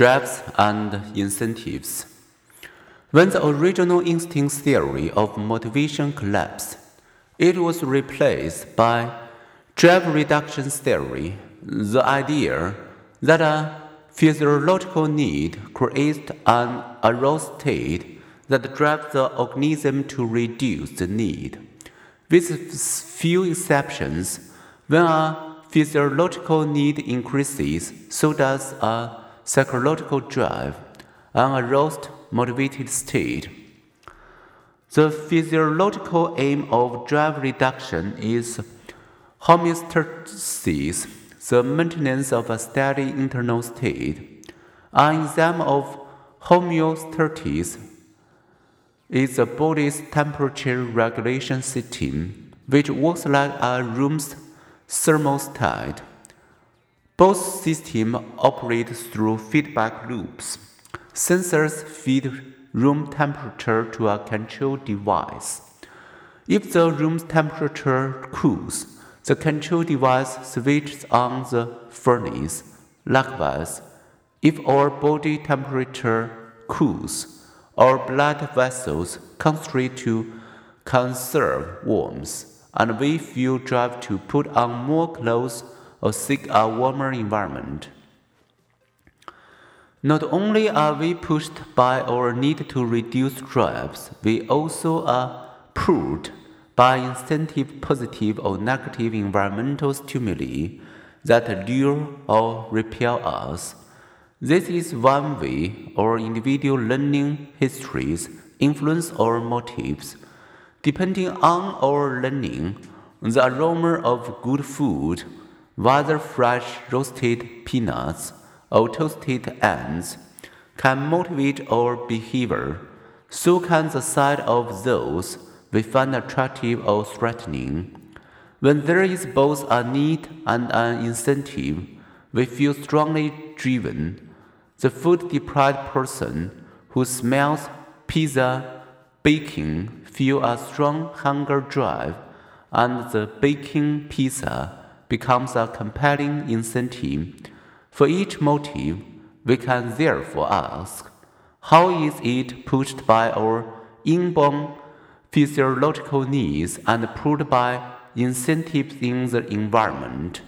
drives and incentives. When the original instinct theory of motivation collapsed, it was replaced by drive reduction theory, the idea that a physiological need creates an aroused state that drives the organism to reduce the need. With few exceptions, when a physiological need increases, so does a psychological drive, an aroused, motivated state. The physiological aim of drive reduction is homeostasis, the maintenance of a steady internal state. An example of homeostasis is the body's temperature regulation system, which works like a room's thermostat. Both systems operate through feedback loops. Sensors feed room temperature to a control device. If the room's temperature cools, the control device switches on the furnace. Likewise, if our body temperature cools, our blood vessels constrict to conserve warmth, and we feel drive to put on more clothes or seek a warmer environment. Not only are we pushed by our need to reduce drives, we also are pulled by incentive positive or negative environmental stimuli that lure or repel us. This is one way our individual learning histories influence our motives. Depending on our learning, the aroma of good food whether fresh roasted peanuts or toasted ants, can motivate our behavior. So can the sight of those we find attractive or threatening. When there is both a need and an incentive, we feel strongly driven. The food deprived person who smells pizza baking feel a strong hunger drive, and the baking pizza becomes a compelling incentive. For each motive, we can therefore ask how is it pushed by our inborn physiological needs and pulled by incentives in the environment?